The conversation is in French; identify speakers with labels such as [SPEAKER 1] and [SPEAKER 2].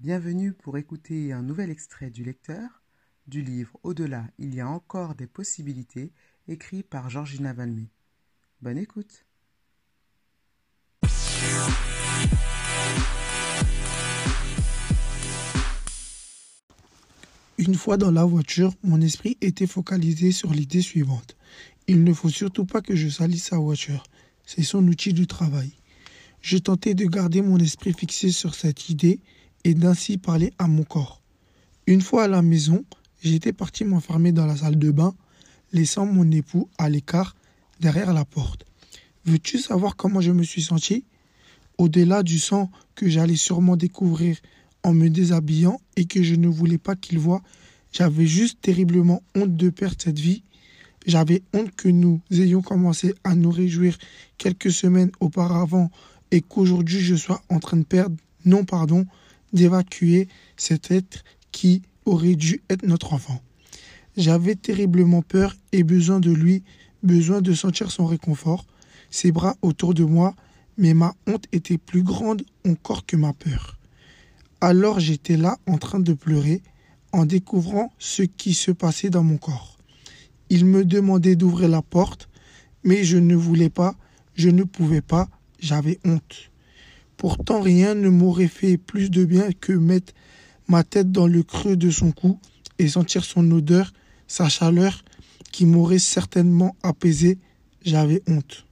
[SPEAKER 1] Bienvenue pour écouter un nouvel extrait du lecteur du livre Au-delà, il y a encore des possibilités, écrit par Georgina Valmé. Bonne écoute.
[SPEAKER 2] Une fois dans la voiture, mon esprit était focalisé sur l'idée suivante. Il ne faut surtout pas que je salisse sa voiture. C'est son outil de travail. Je tentais de garder mon esprit fixé sur cette idée et d'ainsi parler à mon corps. Une fois à la maison, j'étais parti m'enfermer dans la salle de bain, laissant mon époux à l'écart derrière la porte. Veux-tu savoir comment je me suis senti? Au-delà du sang que j'allais sûrement découvrir en me déshabillant et que je ne voulais pas qu'il voie, j'avais juste terriblement honte de perdre cette vie. J'avais honte que nous ayons commencé à nous réjouir quelques semaines auparavant et qu'aujourd'hui je sois en train de perdre, non pardon, d'évacuer cet être qui aurait dû être notre enfant. J'avais terriblement peur et besoin de lui, besoin de sentir son réconfort, ses bras autour de moi, mais ma honte était plus grande encore que ma peur. Alors j'étais là en train de pleurer en découvrant ce qui se passait dans mon corps. Il me demandait d'ouvrir la porte, mais je ne voulais pas, je ne pouvais pas, j'avais honte. Pourtant rien ne m'aurait fait plus de bien que mettre ma tête dans le creux de son cou et sentir son odeur, sa chaleur, qui m'aurait certainement apaisé. J'avais honte.